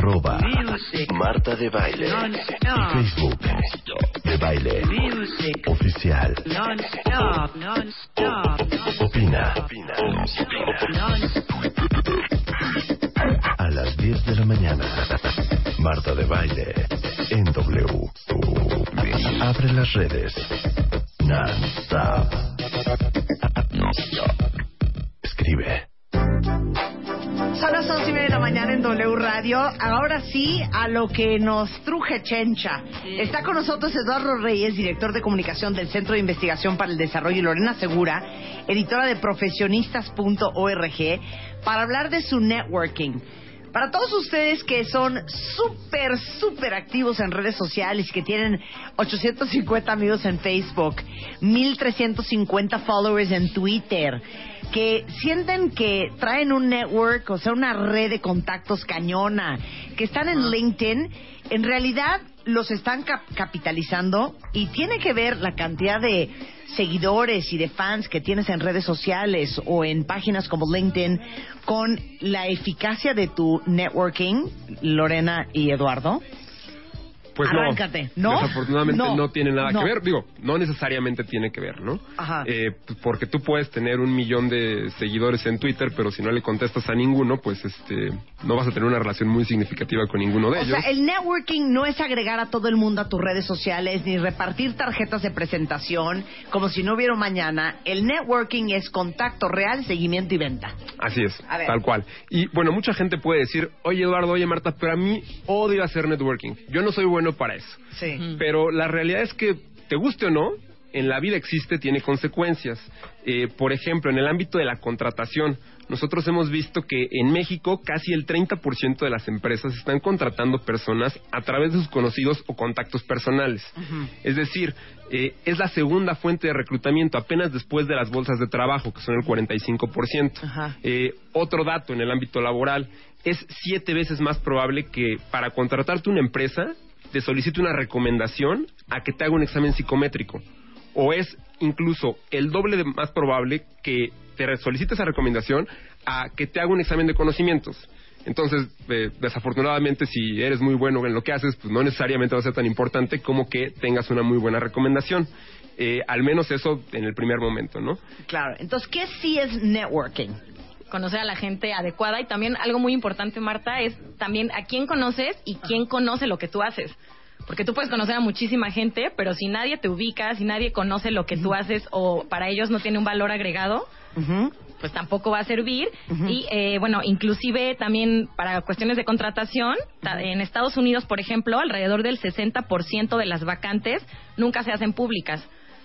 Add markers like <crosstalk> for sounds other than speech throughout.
Arroba Marta de Baile. Y Facebook de Baile. Oficial. Opina. A las 10 de la mañana. Marta de Baile. En W. Abre las redes. Non-stop. Escribe. Son las once y media de la mañana en W Radio. Ahora sí, a lo que nos truje Chencha. Está con nosotros Eduardo Reyes, director de comunicación del Centro de Investigación para el Desarrollo, y Lorena Segura, editora de profesionistas.org, para hablar de su networking. Para todos ustedes que son súper, súper activos en redes sociales que tienen 850 amigos en Facebook, 1350 followers en Twitter, que sienten que traen un network, o sea, una red de contactos cañona, que están en LinkedIn, en realidad los están cap- capitalizando y tiene que ver la cantidad de seguidores y de fans que tienes en redes sociales o en páginas como LinkedIn con la eficacia de tu networking, Lorena y Eduardo. Pues no. Arráncate, ¿no? Desafortunadamente No. no, tiene nada No. que ver. Digo, no necesariamente tiene que ver, ¿no? Ajá. Eh, porque tú puedes tener un millón de seguidores en Twitter, pero si no le contestas a ninguno, pues este, no vas a tener una relación muy significativa con ninguno de O ellos. sea, el networking no es agregar a todo el mundo a tus redes sociales ni repartir tarjetas de presentación como si no hubiera mañana. El networking es contacto real, seguimiento y venta. Así es, A ver. tal cual. Y bueno, mucha gente puede decir, oye Eduardo, oye Marta, pero a mí odio hacer networking. Yo no soy bueno para eso. Sí. Pero la realidad es que, te guste o no, en la vida existe, tiene consecuencias. Eh, por ejemplo, en el ámbito de la contratación, nosotros hemos visto que en México casi el 30% de las empresas están contratando personas a través de sus conocidos o contactos personales. Es decir, eh, es la segunda fuente de reclutamiento, apenas después de las bolsas de trabajo, que son el 45%. Ajá. Eh, otro dato en el ámbito laboral, es siete veces más probable que para contratarte una empresa te solicite una recomendación a que te haga un examen psicométrico. O es incluso el doble de más probable que te solicite esa recomendación a que te haga un examen de conocimientos. Entonces, eh, desafortunadamente, si eres muy bueno en lo que haces, pues no necesariamente va a ser tan importante como que tengas una muy buena recomendación. Eh, al menos eso en el primer momento, ¿no? Claro. Entonces, ¿qué sí es networking? Conocer a la gente adecuada y también algo muy importante, Marta, es también a quién conoces y quién conoce lo que tú haces. Porque tú puedes conocer a muchísima gente, pero si nadie te ubica, si nadie conoce lo que tú haces o para ellos no tiene un valor agregado, pues tampoco va a servir. Y eh, bueno, inclusive también para cuestiones de contratación, ta- en Estados Unidos, por ejemplo, alrededor del 60% de las vacantes nunca se hacen públicas.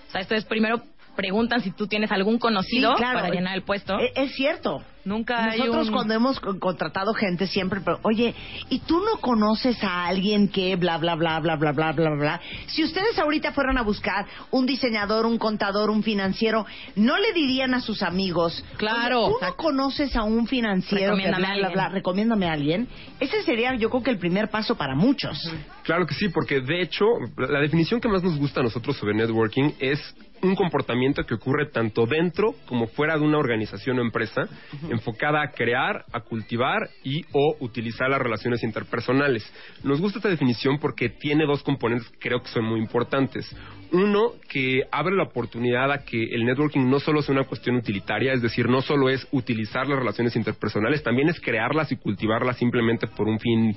O sea, esto es primero preguntan si tú tienes algún conocido Sí, claro. para llenar el puesto. E- Es, cierto. Nunca hay Nosotros un- cuando hemos co- contratado gente siempre, pero, oye, ¿y tú no conoces a alguien que bla, bla, bla, bla, bla, bla, bla, bla? Si ustedes ahorita fueran a buscar un diseñador, un contador, un financiero, ¿no le dirían a sus amigos, Claro. "Oye, ¿tú no conoces a un financiero que Recomiéndame bla, a bla, alguien". bla, recomiéndame a alguien? Ese sería, yo creo que el primer paso para muchos. Claro que sí, porque de hecho, la la definición que más nos gusta a nosotros sobre networking es un comportamiento que ocurre tanto dentro como fuera de una organización o empresa, enfocada a crear, a cultivar y o utilizar las relaciones interpersonales. Nos gusta esta definición porque tiene dos componentes que creo que son muy importantes. Uno, que abre la oportunidad a que el networking no solo sea una cuestión utilitaria, es decir, no solo es utilizar las relaciones interpersonales, también es crearlas y cultivarlas simplemente por un fin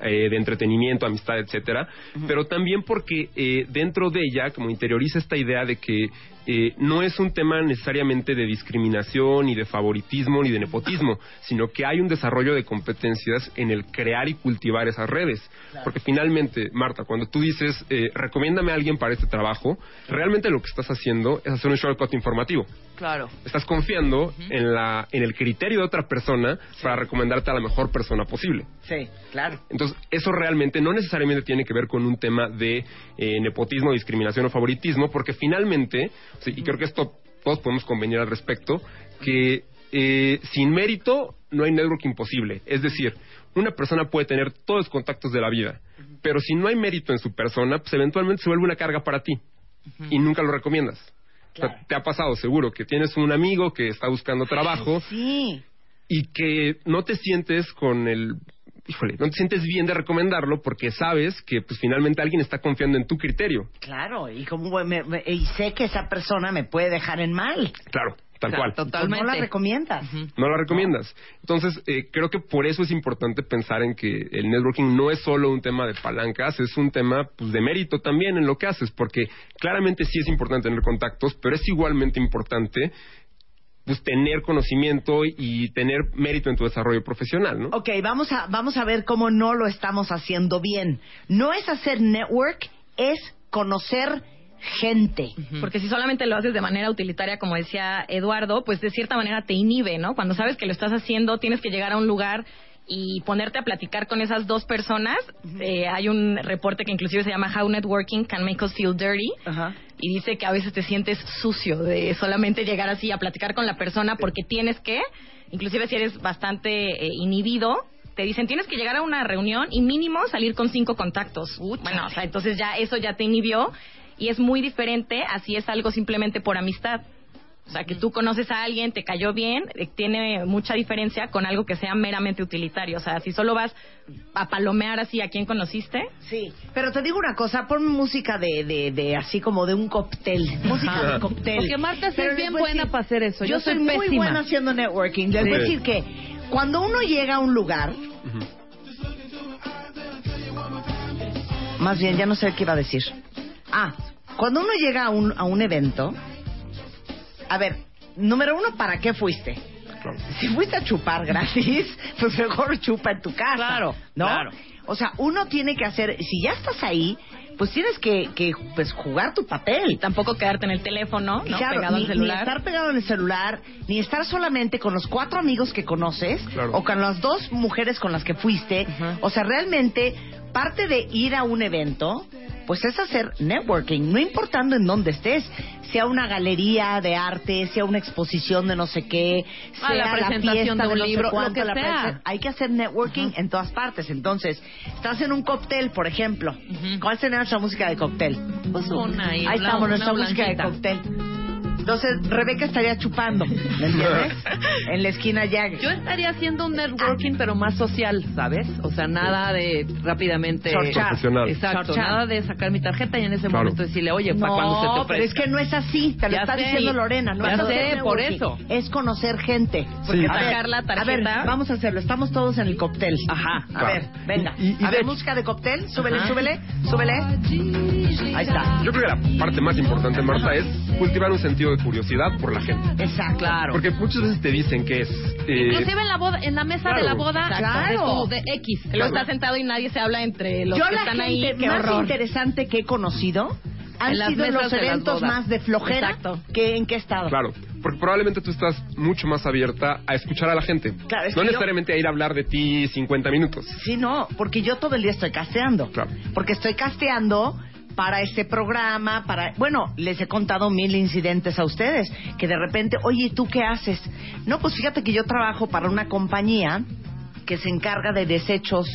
eh, de entretenimiento, amistad, etcétera, pero también porque eh, dentro de ella, como interioriza esta idea de que eh, no es un tema necesariamente de discriminación, ni de favoritismo, ni de nepotismo, sino que hay un desarrollo de competencias en el crear y cultivar esas redes. Porque finalmente, Marta, cuando tú dices, eh, recomiéndame a alguien para este trabajo, realmente lo que estás haciendo es hacer un shortcut informativo. Claro. Estás confiando en, la, en el criterio de otra persona para recomendarte a la mejor persona posible. Sí, claro. Entonces, eso realmente no necesariamente tiene que ver con un tema de eh, nepotismo, discriminación o favoritismo, porque finalmente, sí, y creo que esto todos podemos convenir al respecto, que eh, sin mérito no hay networking posible. Es decir, una persona puede tener todos los contactos de la vida, pero si no hay mérito en su persona, pues eventualmente se vuelve una carga para ti y nunca lo recomiendas. O sea, te ha pasado seguro que tienes un amigo que está buscando trabajo Sí. y que no te sientes con el híjole, no te sientes bien de recomendarlo porque sabes que pues finalmente alguien está confiando en tu criterio. Claro, y como me- me- y sé que esa persona me puede dejar en mal. Claro, tal Claro, cual. Pues Totalmente. no la recomiendas. No la recomiendas. Entonces, eh, creo que por eso es importante pensar en que el networking no es solo un tema de palancas, es un tema pues, de mérito también en lo que haces, porque claramente sí es importante tener contactos, pero es igualmente importante pues tener conocimiento y tener mérito en tu desarrollo profesional, ¿no? Ok, vamos a, vamos a ver cómo no lo estamos haciendo bien. No es hacer network, es conocer gente. Porque si solamente lo haces de manera utilitaria, como decía Eduardo, pues de cierta manera te inhibe, ¿no? Cuando sabes que lo estás haciendo, tienes que llegar a un lugar y ponerte a platicar con esas dos personas. Eh, hay un reporte que inclusive se llama How Networking Can Make Us Feel Dirty. Y dice que a veces te sientes sucio de solamente llegar así a platicar con la persona porque tienes que, inclusive si eres bastante eh, inhibido, te dicen tienes que llegar a una reunión y mínimo salir con cinco contactos. Bueno, o sea, entonces ya eso ya te inhibió y es muy diferente así es algo simplemente por amistad. O sea, que tú conoces a alguien, te cayó bien, eh, tiene mucha diferencia con algo que sea meramente utilitario. O sea, si solo vas a palomear así a quien conociste, Sí, pero te digo una cosa, ponme música de, de, de así como de un cóctel, música de cóctel. Porque Marta Pero es bien buena para hacer eso. Yo, Yo soy, soy muy pésima. buena haciendo networking. Les voy a Sí. decir que cuando uno llega a un lugar, más bien ya no sé qué iba a decir. Ah, cuando uno llega a un, a un evento, a ver, número uno, ¿para qué fuiste? Claro. Si fuiste a chupar gratis, <laughs> pues mejor chupa en tu casa. Claro, ¿no? claro. O sea, uno tiene que hacer, si ya estás ahí, pues tienes que, que pues jugar tu papel. tampoco quedarte en el teléfono, ¿no? Claro, Pegado ni, al celular. ni estar pegado en el celular, ni estar solamente con los cuatro amigos que conoces Claro. o con las dos mujeres con las que fuiste. O sea, realmente parte de ir a un evento, pues es hacer networking, no importando en dónde estés, sea una galería de arte, sea una exposición de no sé qué, Ah, sea la presentación fiesta de un no libro, lo que la sea. Hay que hacer networking en todas partes. Entonces, estás en un cóctel, por ejemplo. ¿Cuál sería nuestra música de cóctel? Pues una ahí, Ahí estamos, nuestra música de cóctel. Entonces, Rebeca estaría chupando, ¿me entiendes? <laughs> en la esquina ya. Yo estaría haciendo un networking, pero más social, ¿sabes? O sea, nada de rápidamente. Chorchar. Profesional. Exacto, Chorchar. nada de sacar mi tarjeta y en ese Claro. momento decirle, oye, para no, cuando se te pero ofrezca. es que no es así, te lo Ya está sé. diciendo Lorena. No Ya es sé, hacer por eso. Es conocer gente. Porque A ver, sacar la A ver, tarjeta- vamos a hacerlo. Estamos todos en el cóctel. Ajá. A Claro. ver, venga. Y- y a ver, música de cóctel. Súbele, Ajá. súbele, súbele. Ahí está. Yo creo que la parte más importante, Marta, es cultivar un sentido de curiosidad por la gente. Exacto. Claro. Porque muchas veces te dicen que es... eh, Inclusive en la boda, en la mesa de la claro. boda, Claro. de, de X. Que luego estás sentado y nadie se habla entre los Yo que la están gente ahí. Qué más horror. interesante que he conocido han En las sido los eventos más de flojera Exacto. que en qué estado. Claro, porque probablemente tú estás mucho más abierta a escuchar a la gente. Claro, es no que yo- necesariamente a ir a hablar de ti 50 minutos. Sí, no, porque yo todo el día estoy casteando. Claro. Porque estoy casteando para este programa, para... Bueno, les he contado mil incidentes a ustedes, que de repente, oye, ¿y ¿tú qué haces? No, pues fíjate que yo trabajo para una compañía que se encarga de desechos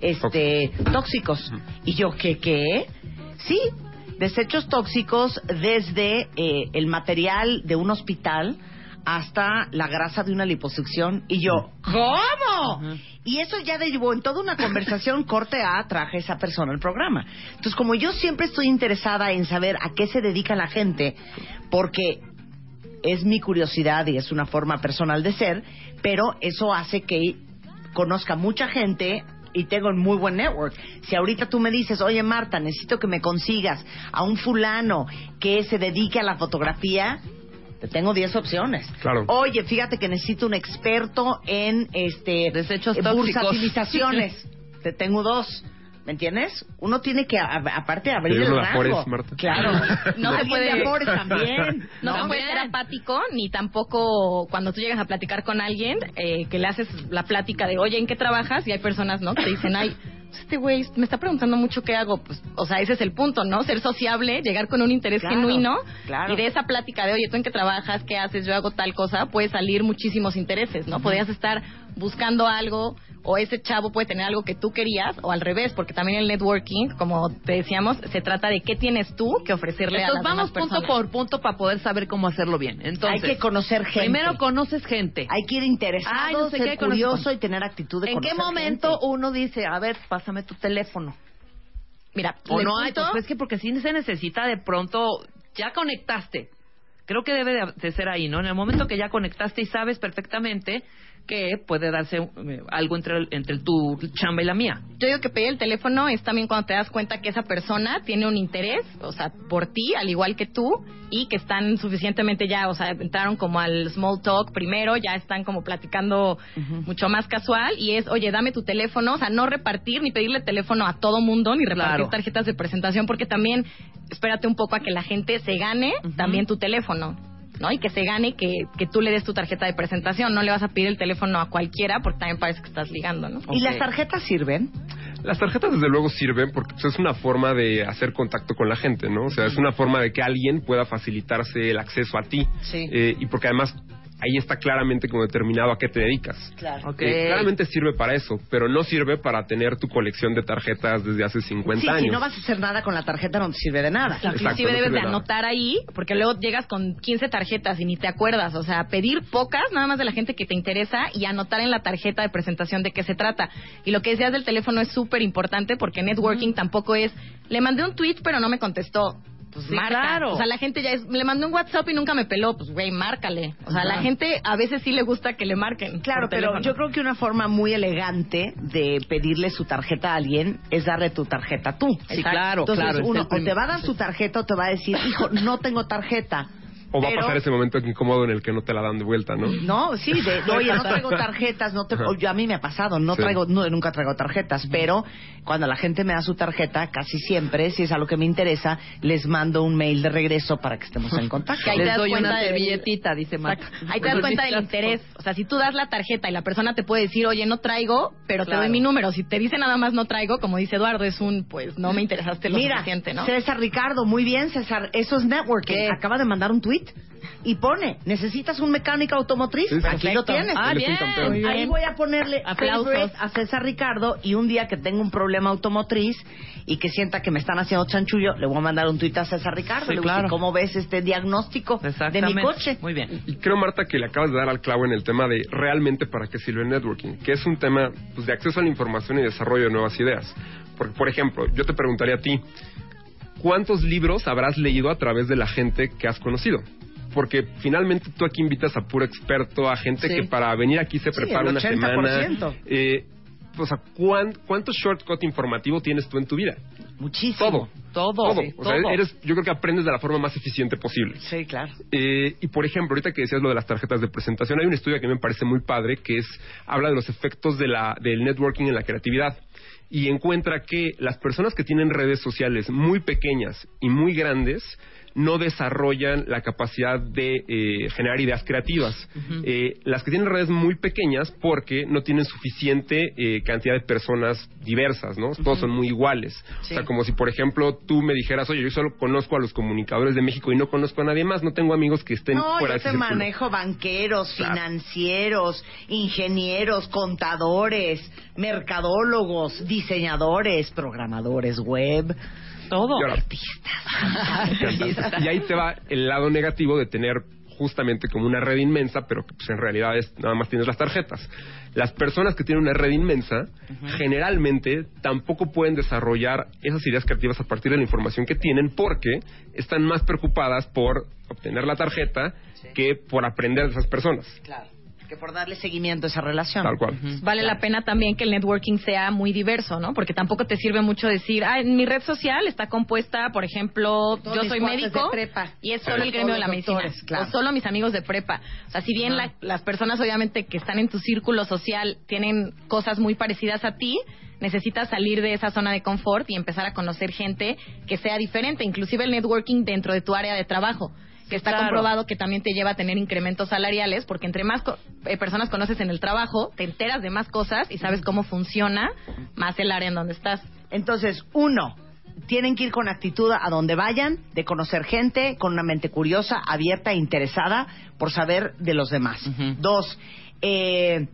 este, tóxicos. Y yo, ¿qué, qué? Sí, desechos tóxicos desde eh, el material de un hospital hasta la grasa de una liposucción. Y yo, ¿cómo? Y eso ya derivó en toda una conversación <laughs> corte a traje esa persona al programa. Entonces, como yo siempre estoy interesada en saber a qué se dedica la gente, porque es mi curiosidad y es una forma personal de ser, pero eso hace que conozca mucha gente y tengo un muy buen network. Si ahorita tú me dices, oye Marta, necesito que me consigas a un fulano que se dedique a la fotografía, te tengo 10 opciones. Claro. Oye, fíjate que necesito un experto en este Desechos tóxicos. bursatilizaciones. <laughs> te tengo dos. ¿Me entiendes? Uno tiene que, a- aparte, abrir el rango. Afores, Marta. Claro. <laughs> No se puede- de Afores también. <laughs> No se puede ser apático, ni tampoco cuando tú llegas a platicar con alguien, eh, que le haces la plática de, oye, ¿en qué trabajas? Y hay personas, ¿no? Que te dicen, ay, este güey me está preguntando mucho qué hago. Pues, o sea, ese es el punto, ¿no? Ser sociable, llegar con un interés Claro, genuino. claro. Y de esa plática de, oye, ¿tú en qué trabajas? ¿Qué haces? Yo hago tal cosa. Puede salir muchísimos intereses, ¿no? Podrías estar buscando algo o ese chavo puede tener algo que tú querías o al revés, porque también el networking, como te decíamos, se trata de qué tienes tú que ofrecerle a Entonces las vamos demás punto por punto para poder saber cómo hacerlo bien. Entonces, Hay que conocer gente. primero conoces gente. Hay que ir interesado, Ay, no sé ser qué, curioso y tener actitud de ¿En qué momento gente. uno dice, a ver, pásame tu teléfono? Mira, O no hay, pues es que porque sí se necesita de pronto, ya conectaste. Creo que debe de- de ser ahí, ¿no? En el momento que ya conectaste y sabes perfectamente que puede darse eh, algo entre, el- entre tu chamba y la mía. Yo digo que pedir el teléfono es también cuando te das cuenta que esa persona tiene un interés, o sea, por ti, al igual que tú, y que están suficientemente ya, o sea, entraron como al small talk primero, ya están como platicando mucho más casual, y es, oye, dame tu teléfono, o sea, no repartir ni pedirle teléfono a todo mundo, ni repartir Claro. tarjetas de presentación, porque también espérate un poco a que la gente se gane también tu teléfono. ¿No? Y que se gane que, que tú le des tu tarjeta de presentación. No le vas a pedir el teléfono a cualquiera porque también parece que estás ligando, ¿no? ¿Y las tarjetas sirven? Las tarjetas desde luego sirven porque pues, es una forma de hacer contacto con la gente, ¿no? O sea, es una forma de que alguien pueda facilitarse el acceso a ti. Sí. Eh, y porque además ahí está claramente como determinado a qué te dedicas. Claro. Ok. Eh, claramente sirve para eso, pero no sirve para tener tu colección de tarjetas desde hace 50 Sí, años. si no vas a hacer nada con la tarjeta no te sirve de nada. Exacto, Inclusive no debes de nada. anotar ahí, porque luego llegas con 15 tarjetas y ni te acuerdas. O sea, pedir pocas, nada más de la gente que te interesa, y anotar en la tarjeta de presentación de qué se trata. Y lo que decías del teléfono es súper importante, porque networking tampoco es, le mandé un tweet pero no me contestó. Pues Sí, marca. claro. O sea, la gente ya es, le mandé un WhatsApp y nunca me peló. Pues, güey, márcale. O sea, la gente a veces sí le gusta que le marquen. Claro, pero yo creo que una forma muy elegante de pedirle su tarjeta a alguien es darle tu tarjeta tú. Sí, claro, Entonces, claro, uno o te va a dar su tarjeta o te va a decir, hijo, no tengo tarjeta. O va Pero- a pasar ese momento incómodo en el que no te la dan de vuelta, ¿no? No, sí, de, de, <laughs> oye, no traigo tarjetas, no te, yo a mí me ha pasado, no Sí. traigo, no, nunca traigo tarjetas, pero cuando la gente me da su tarjeta, casi siempre, si es algo que me interesa, les mando un mail de regreso para que estemos en contacto. Que ahí te Les das doy cuenta una del- servilletita, dice Marta. Ahí te das cuenta del interés. O sea, si tú das la tarjeta y la persona te puede decir, oye, no traigo, pero te doy mi número. Si te dice nada más no traigo, como dice Eduardo, es un, pues, no me interesaste lo Mira, suficiente, ¿no? César Ricardo, muy bien, César. Eso es networking. ¿Qué? Acaba de mandar un tweet y pone, ¿necesitas un mecánico automotriz? Sí. Aquí lo tienes. Ah, bien. bien. Ahí voy a ponerle Aplausos. a César Ricardo y un día que tenga un problema automotriz y que sienta que me están haciendo chanchullo, le voy a mandar un tuit a César Ricardo. Sí, le voy a decir, claro. ¿cómo ves este diagnóstico de mi coche? Muy bien. Y creo, Marta, que le acabas de dar al clavo en el tema de realmente para qué sirve el networking, que es un tema pues, de acceso a la información y desarrollo de nuevas ideas. Porque, por ejemplo, yo te preguntaría a ti, ¿cuántos libros habrás leído a través de la gente que has conocido? Porque finalmente tú aquí invitas a puro experto, a gente Sí. que para venir aquí se Sí, prepara el una 80%. semana. Eh, o sea, ¿cuán- ¿cuánto shortcut informativo tienes tú en tu vida? Muchísimo. Todo. Todo. Todo. sí, O sea, todo. eres, yo creo que aprendes de la forma más eficiente posible. Sí, claro. Eh, y por ejemplo, ahorita que decías lo de las tarjetas de presentación, hay un estudio que me parece muy padre que es habla de los efectos de la, del networking en la creatividad y encuentra que las personas que tienen redes sociales muy pequeñas y muy grandes no desarrollan la capacidad de eh, generar ideas creativas. Eh, las que tienen redes muy pequeñas porque no tienen suficiente eh, cantidad de personas diversas, ¿no? Todos son muy iguales. Sí. O sea, como si, por ejemplo, tú me dijeras, oye, yo solo conozco a los comunicadores de México y no conozco a nadie más, no tengo amigos que estén No, fuera yo te manejo banqueros, Claro. financieros, ingenieros, contadores, mercadólogos, diseñadores, programadores web. Todo. Ahora- y ahí te va el lado negativo de tener justamente como una red inmensa, pero que pues, en realidad es nada más tienes las tarjetas. Las personas que tienen una red inmensa generalmente tampoco pueden desarrollar esas ideas creativas a partir de la información que tienen porque están más preocupadas por obtener la tarjeta que por aprender de esas personas. Claro. Que por darle seguimiento a esa relación. Tal cual. Vale la pena también que el networking sea muy diverso, ¿no? Porque tampoco te sirve mucho decir, ah, en mi red social está compuesta, por ejemplo, Todos yo soy médico y es Sí. solo el gremio de la medicina. doctores, claro. O solo mis amigos de prepa. O sea, si bien la- las personas obviamente que están en tu círculo social tienen cosas muy parecidas a ti, necesitas salir de esa zona de confort y empezar a conocer gente que sea diferente, inclusive el networking dentro de tu área de trabajo que está Claro. comprobado que también te lleva a tener incrementos salariales, porque entre más co- eh, personas conoces en el trabajo, te enteras de más cosas y sabes cómo funciona más el área en donde estás. Entonces, uno, tienen que ir con actitud a donde vayan, de conocer gente, con una mente curiosa, abierta e interesada por saber de los demás. Dos, eh,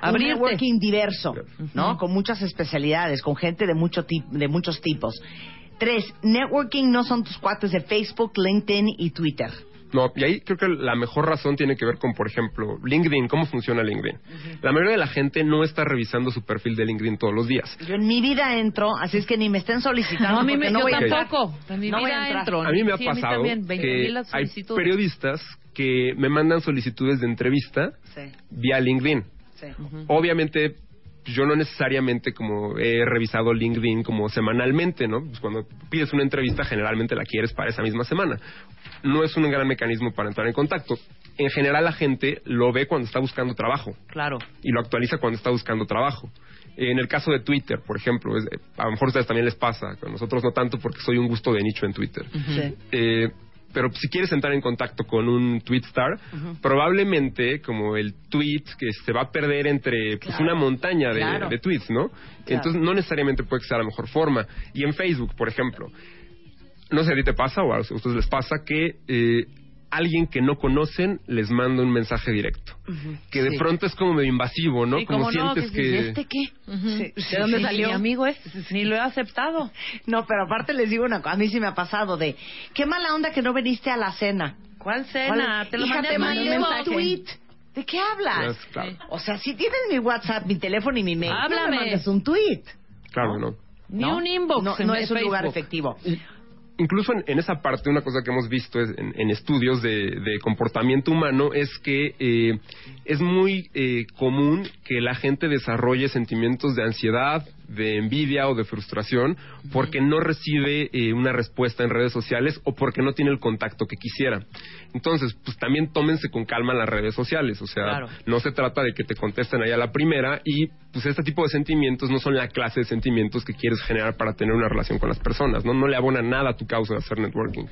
un Abrirte. networking diverso, ¿no? Con muchas especialidades, con gente de, mucho tip- de muchos tipos. Tres, networking no son tus cuates de Facebook, LinkedIn y Twitter. No, y ahí creo que la mejor razón tiene que ver con, por ejemplo, LinkedIn, cómo funciona LinkedIn. La mayoría de la gente no está revisando su perfil de LinkedIn todos los días. Yo en mi vida entro, así es que ni me estén solicitando. No, a mí me, no yo voy a entrar. tampoco. En mi No voy a vida entrar. entro. A mí me ha Sí, pasado también, 20 que hay periodistas que me mandan solicitudes de entrevista Sí, vía LinkedIn. sí. Obviamente, yo no necesariamente como he revisado LinkedIn como semanalmente, ¿no? Pues cuando pides una entrevista, generalmente la quieres para esa misma semana. No es un gran mecanismo para entrar en contacto. En general, la gente lo ve cuando está buscando trabajo Claro. y lo actualiza cuando está buscando trabajo. En el caso de Twitter, por ejemplo, es- a lo mejor a ustedes también les pasa, a nosotros no tanto porque soy un gusto de nicho en Twitter. Sí. Eh, pero si quieres entrar en contacto con un tweet star, probablemente como el tweet que se va a perder entre pues, Claro, una montaña de, claro. de tweets, ¿no? Entonces no necesariamente puede que sea la mejor forma. Y en Facebook, por ejemplo, no sé si a ti te pasa o a ustedes les pasa que eh, alguien que no conocen les manda un mensaje directo. Que de Sí. pronto es como medio invasivo, ¿no? Sí, como no, sientes que que... ¿este qué? Sí, ¿De dónde sí, salió? Mi amigo es, ni lo he aceptado. No, pero aparte les digo una cosa, a mí sí me ha pasado de, qué mala onda que no viniste a la cena. ¿Cuál ¿Cuál- cena? Te lo Hija, mandé te mandé un mensaje. tweet. ¿De qué hablas? Es- claro, O sea, si tienes mi WhatsApp, mi teléfono y mi mail, no Háblame. me mandes un tweet. claro, ¿no? Ni ¿no? un inbox No, en no es un lugar efectivo. Incluso en, en esa parte, una cosa que hemos visto en, en estudios de, de comportamiento humano es que eh, es muy eh, común que la gente desarrolle sentimientos de ansiedad, de envidia o de frustración porque no recibe eh, una respuesta en redes sociales o porque no tiene el contacto que quisiera. Entonces, pues también tómense con calma las redes sociales, o sea, Claro. no se trata de que te contesten allá la primera y pues este tipo de sentimientos no son la clase de sentimientos que quieres generar para tener una relación con las personas, ¿no? No le abona nada a tu causa de hacer networking.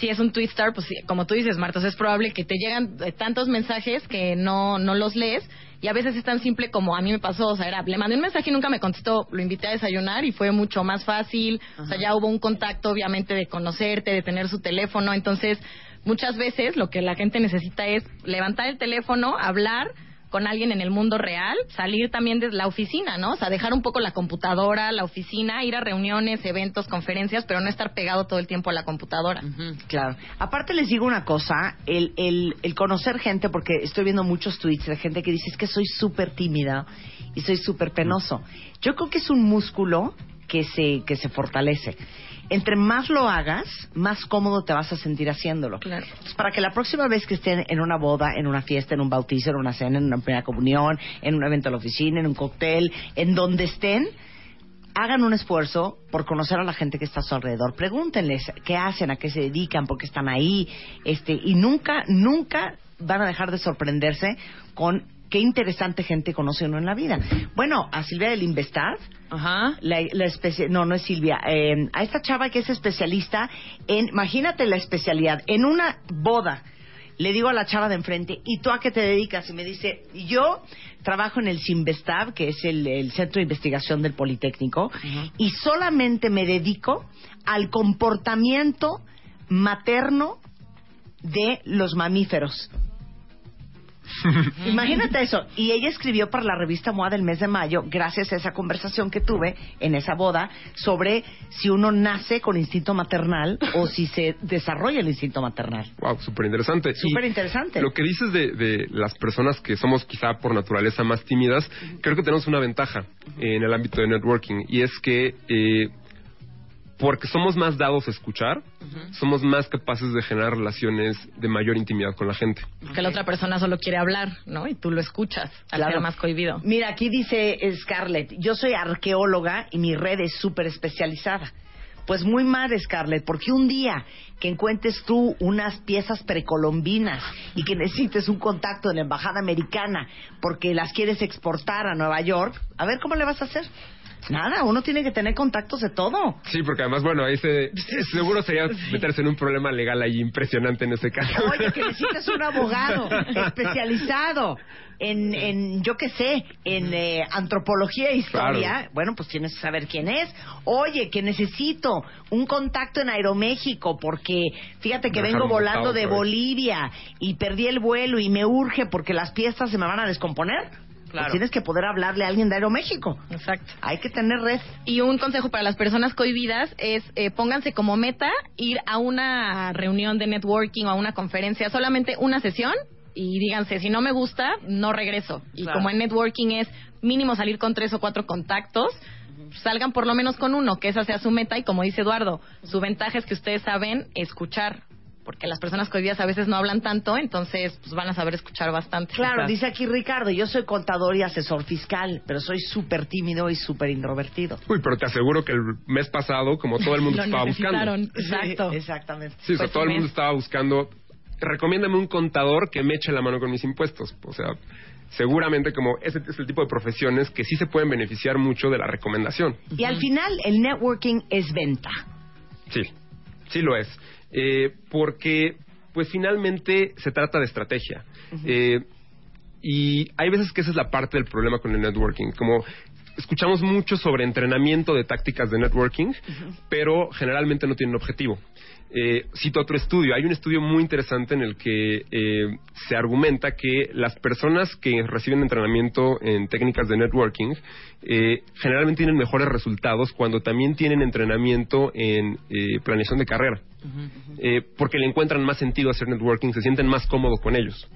Si es un tweet star, pues como tú dices, Martos, es probable que te llegan eh, tantos mensajes que no, no los lees y a veces es tan simple como a mí me pasó, o sea, era, le mandé un mensaje y nunca me contestó, lo invité a desayunar y fue mucho más fácil, o sea, ya hubo un contacto obviamente de conocerte, de tener su teléfono, entonces muchas veces lo que la gente necesita es levantar el teléfono, hablar con alguien en el mundo real, salir también de la oficina, ¿no? O sea, dejar un poco la computadora, la oficina, ir a reuniones, eventos, conferencias, pero no estar pegado todo el tiempo a la computadora. Claro. Aparte les digo una cosa, el, el, el conocer gente, porque estoy viendo muchos tweets de gente que dice es que soy súper tímida y soy súper penoso. Yo creo que es un músculo que se, que se fortalece. Entre más lo hagas, más cómodo te vas a sentir haciéndolo. Claro. Entonces, para que la próxima vez que estén en una boda, en una fiesta, en un bautizo, en una cena, en una primera comunión, en un evento a la oficina, en un cóctel, en donde estén, hagan un esfuerzo por conocer a la gente que está a su alrededor. Pregúntenles qué hacen, a qué se dedican, por qué están ahí, este, y nunca, nunca van a dejar de sorprenderse con qué interesante gente conoce uno en la vida. Bueno, a Silvia del Investad, Ajá. la, la especie- no, no es Silvia, eh, a esta chava que es especialista en, imagínate la especialidad, en una boda. Le digo a la chava de enfrente, ¿y tú a qué te dedicas? Y me dice, yo trabajo en el Sinvestav, que es el, el Centro de Investigación del Politécnico, y solamente me dedico al comportamiento materno de los mamíferos. <laughs> Imagínate eso. Y ella escribió para la revista MOA del mes de mayo, gracias a esa conversación que tuve en esa boda, sobre si uno nace con instinto maternal o si se desarrolla el instinto maternal. Wow, súper interesante. Súper interesante. Lo que dices de, de las personas que somos quizá por naturaleza más tímidas, creo que tenemos una ventaja en el ámbito de networking y es que eh, porque somos más dados a escuchar, somos más capaces de generar relaciones de mayor intimidad con la gente. Que la otra persona solo quiere hablar, ¿no? Y tú lo escuchas al Claro. ser más cohibido. Mira, aquí dice Scarlett, yo soy arqueóloga y mi red es súper especializada. Pues muy mal, Scarlett, porque un día que encuentres tú unas piezas precolombinas y que necesites un contacto en la embajada americana porque las quieres exportar a Nueva York, a ver cómo le vas a hacer. Nada, uno tiene que tener contactos de todo. Sí, porque además, bueno, ahí se, seguro sería meterse en un problema legal ahí impresionante en ese caso. Oye, que necesitas un abogado <laughs> especializado en, en yo qué sé, en eh, antropología e historia. Claro. Bueno, pues tienes que saber quién es. Oye, que necesito un contacto en Aeroméxico porque fíjate que vengo volando de. Bolivia y perdí el vuelo y me urge porque las piezas se me van a descomponer. Claro. Pues tienes que poder hablarle a alguien de Aeroméxico. Exacto. Hay que tener red. Y un consejo para las personas cohibidas es eh, pónganse como meta ir a una reunión de networking o a una conferencia, solamente una sesión y díganse, si no me gusta, no regreso. Y Claro. como en networking es mínimo salir con tres o cuatro contactos, salgan por lo menos con uno, que esa sea su meta y como dice Eduardo, su ventaja es que ustedes saben escuchar. Porque las personas cohibidas a veces no hablan tanto, entonces pues van a saber escuchar bastante. Claro, Exacto. dice aquí Ricardo, yo soy contador y asesor fiscal, pero soy súper tímido y súper introvertido. Uy, pero te aseguro que el mes pasado, como todo el mundo <laughs> estaba buscando. necesitaron. Exacto. Sí, exactamente. Sí, o sea, Fue todo el mundo estaba buscando. Recomiéndame un contador que me eche la mano con mis impuestos. O sea, seguramente como ese es el tipo de profesiones que sí se pueden beneficiar mucho de la recomendación. Y al final, el networking es venta. Sí, sí lo es. Eh, porque, pues finalmente se trata de estrategia. Eh, y hay veces que esa es la parte del problema con el networking. Como escuchamos mucho sobre entrenamiento de tácticas de networking, pero generalmente no tienen objetivo. Eh, cito otro estudio. Hay un estudio muy interesante en el que eh, se argumenta que las personas que reciben entrenamiento en técnicas de networking eh, generalmente tienen mejores resultados cuando también tienen entrenamiento en eh, planeación de carrera. Eh, porque le encuentran más sentido hacer networking, se sienten más cómodos con ellos.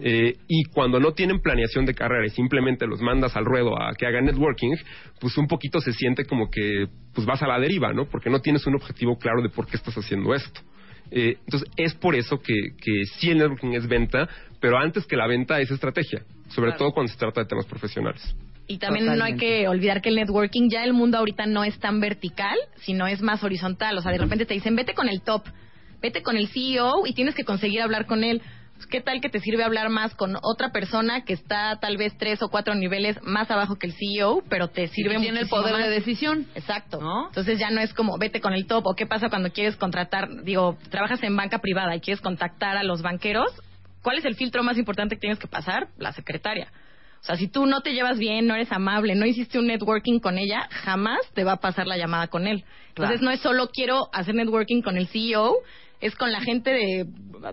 Eh, y cuando no tienen planeación de carrera y simplemente los mandas al ruedo a que hagan networking, pues un poquito se siente como que pues vas a la deriva, ¿no? Porque no tienes un objetivo claro de por qué estás haciendo esto. Eh, entonces es por eso que, que sí el networking es venta, pero antes que la venta es estrategia, sobre Claro. todo cuando se trata de temas profesionales. Y también no hay que olvidar que el networking ya el mundo ahorita no es tan vertical, sino es más horizontal. O sea, de repente te dicen, vete con el top, vete con el CEO y tienes que conseguir hablar con él. Pues, ¿Qué tal que te sirve hablar más con otra persona que está tal vez tres o cuatro niveles más abajo que el CEO, pero te sirve tiene el poder más? de decisión. Exacto. ¿No? Entonces ya no es como vete con el top o qué pasa cuando quieres contratar, digo, trabajas en banca privada y quieres contactar a los banqueros, ¿cuál es el filtro más importante que tienes que pasar? La secretaria. O sea, si tú no te llevas bien, no eres amable, no hiciste un networking con ella, jamás te va a pasar la llamada con él. Entonces Claro. no es solo quiero hacer networking con el CEO, es con la gente de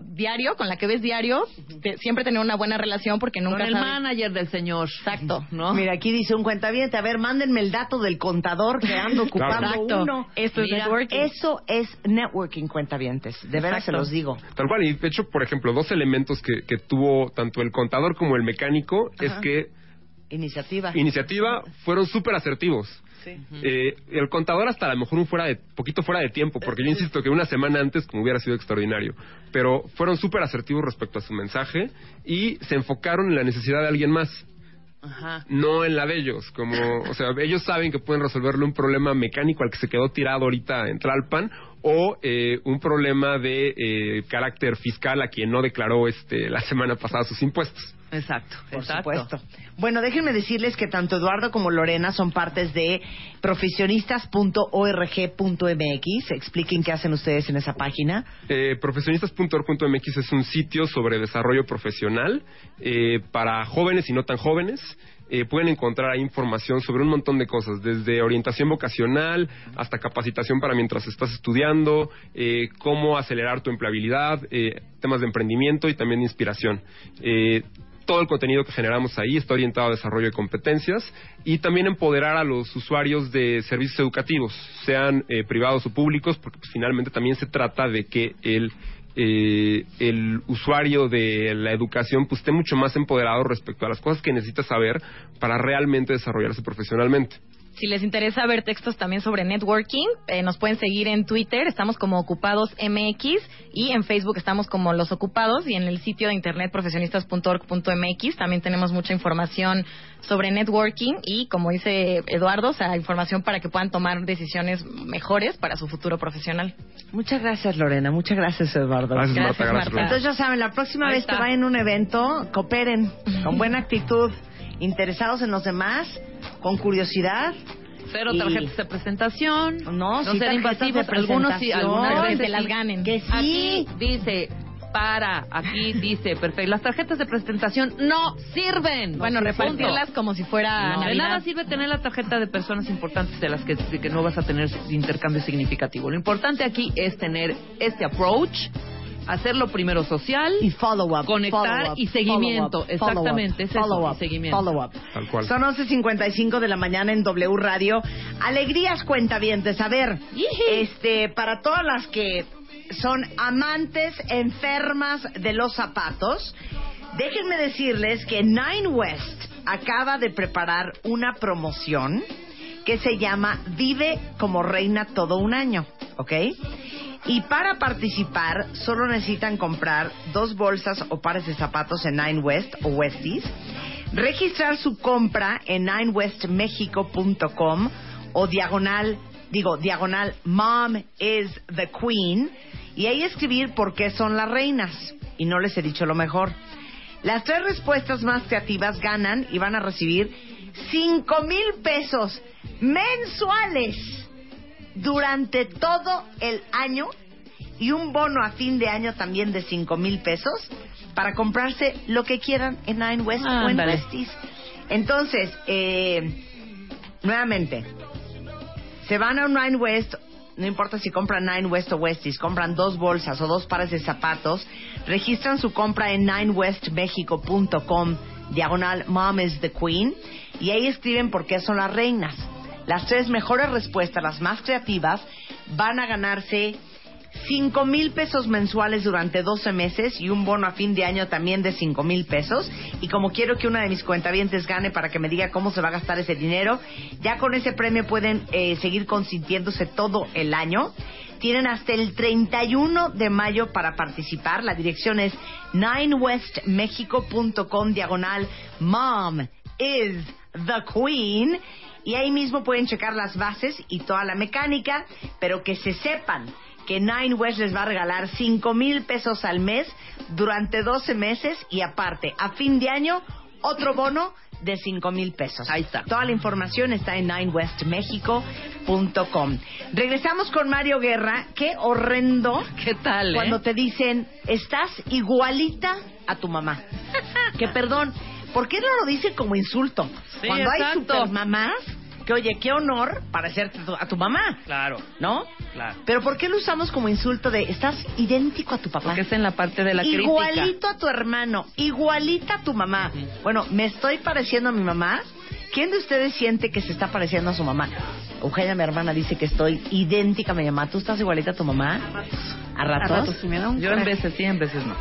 diario, con la que ves diario, de- siempre tener una buena relación porque nunca Con el sabes- manager del señor. Exacto. ¿No? Mira, aquí dice un cuentaviente, a ver, mándenme el dato del contador que ando ocupando Exacto. uno. Eso es Mira, networking. Eso es networking, cuentavientes. De veras se Exacto. los digo. Tal cual, y de hecho, por ejemplo, dos elementos que, que tuvo tanto el contador como el mecánico es que Iniciativa. iniciativa fueron súper asertivos. Eh, el contador hasta a lo mejor un fuera de, poquito fuera de tiempo, porque yo insisto que una semana antes como hubiera sido extraordinario, pero fueron súper asertivos respecto a su mensaje y se enfocaron en la necesidad de alguien más, Ajá. no en la de ellos, como, o sea, ellos saben que pueden resolverle un problema mecánico al que se quedó tirado ahorita en Tlalpan o eh, un problema de eh, carácter fiscal a quien no declaró este la semana pasada sus impuestos. Exacto. Por exacto. supuesto. Bueno, déjenme decirles que tanto Eduardo como Lorena son partes de profesionistas.org.mx. Expliquen qué hacen ustedes en esa página. Eh, profesionistas.org.mx es un sitio sobre desarrollo profesional eh, para jóvenes y no tan jóvenes. eh, pueden encontrar ahí información sobre un montón de cosas, desde orientación vocacional hasta capacitación para mientras estás estudiando, eh, cómo acelerar tu empleabilidad, eh, temas de emprendimiento y también de inspiración. Todo el contenido que generamos ahí está orientado a desarrollo de competencias y también empoderar a los usuarios de servicios educativos, sean eh, privados o públicos, porque pues, finalmente también se trata de que el eh, el usuario de la educación pues esté mucho más empoderado respecto a las cosas que necesita saber para realmente desarrollarse profesionalmente. Si les interesa ver textos también sobre networking, eh, nos pueden seguir en Twitter, estamos como Ocupados MX y en Facebook estamos como Los Ocupados y en el sitio de internet profesionistas.org.mx también tenemos mucha información sobre networking y como dice Eduardo, o sea, información para que puedan tomar decisiones mejores para su futuro profesional. Muchas gracias, Lorena. Muchas gracias, Eduardo. Gracias, Gracias, Marta. Gracias, Marta. Lorena. Entonces ya saben, la próxima Ahí vez que vayan a un evento, cooperen, con buena actitud, interesados en los demás, con curiosidad. Cero Y- tarjetas de presentación. No, sí, ser invasivos. de Algunos sí, algunas que se las ganen. Que sí. Aquí dice, para, aquí dice, perfecto. Las tarjetas de presentación no sirven. Bueno, Punto. repartirlas como si fuera No, de nada sirve tener la tarjeta de personas importantes de las que, de que no vas a tener intercambio significativo. Lo importante aquí es tener este approach, hacerlo primero social Y follow up. Conectar follow up, y seguimiento. follow up, follow up, Exactamente, es eso, follow y up, seguimiento. follow up. Tal cual. Son 11.55 de la mañana en W Radio. Alegrías cuentavientes. A ver, este, para todas las que son amantes enfermas de los zapatos, déjenme decirles que Nine West acaba de preparar una promoción que se llama Vive como reina todo un año, ¿ok? Y para participar solo necesitan comprar dos bolsas o pares de zapatos en Nine West o Westies, registrar su compra en ninewestmexico.com o diagonal, digo, diagonal Mom is the Queen y ahí escribir por qué son las reinas. Y no les he dicho lo mejor. Las tres respuestas más creativas ganan y van a recibir cinco mil pesos mensuales durante todo el año y un bono a fin de año también de cinco mil pesos para comprarse lo que quieran en Nine West o en. Westies. Entonces, eh, nuevamente, se van a un Nine West, no importa si compran Nine West o Westies, compran dos bolsas o dos pares de zapatos, registran su compra en ninewestmexico.com, diagonal Mom is the Queen, y ahí escriben por qué son las reinas. Las tres mejores respuestas, las más creativas, van a ganarse cinco mil pesos mensuales durante 12 meses y un bono a fin de año también de cinco mil pesos. Y como quiero que una de mis cuentavientes gane para que me diga cómo se va a gastar ese dinero, ya con ese premio pueden eh, seguir consintiéndose todo el año. Tienen hasta el 31 de mayo para participar. La dirección es 9westmexico.com diagonal mom is the queen. Y ahí mismo pueden checar las bases y toda la mecánica, pero que se sepan que Nine West les va a regalar 5 mil pesos al mes durante 12 meses y aparte, a fin de año, otro bono de 5 mil pesos. Ahí está. Toda la información está en ninewestmexico.com. Regresamos con Mario Guerra. Qué horrendo <laughs> ¿Qué tal, eh? cuando te dicen, estás igualita a tu mamá. <laughs> que perdón, ¿por qué no lo dicen como insulto? Sí, cuando hay exacto. supermamás, que oye, qué honor parecerte a tu- a tu mamá, Claro, ¿no? claro. Pero ¿por qué lo usamos como insulto de estás idéntico a tu papá? Porque es en la parte de la crítica. igualito a tu hermano, igualita a tu mamá. Bueno, ¿me estoy pareciendo a mi mamá? ¿Quién de ustedes siente que se está pareciendo a su mamá? Eugenia, mi hermana, dice que estoy idéntica a mi mamá. ¿Tú estás igualita a tu mamá? ¿A ratos? A ratos sí me da un Yo en veces sí, en veces no.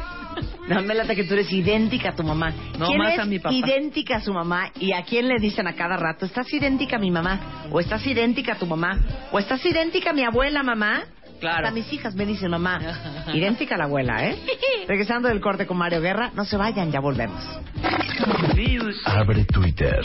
No, me late que tú eres idéntica a tu mamá. No, ¿Quién más es a mi papá. idéntica a su mamá? ¿Y a quién le dicen a cada rato, estás idéntica a mi mamá? ¿O estás idéntica a tu mamá? ¿O estás idéntica a mi abuela, mamá? Claro. Hasta mis hijas me dicen mamá. <laughs> idéntica a la abuela, ¿eh? <laughs> Regresando del corte con Mario Guerra, no se vayan, ya volvemos. Abre Twitter.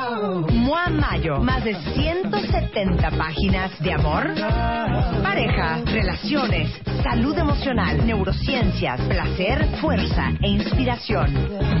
Mua Mayo, más de 170 páginas de amor, pareja, relaciones, salud emocional, neurociencias, placer, fuerza e inspiración.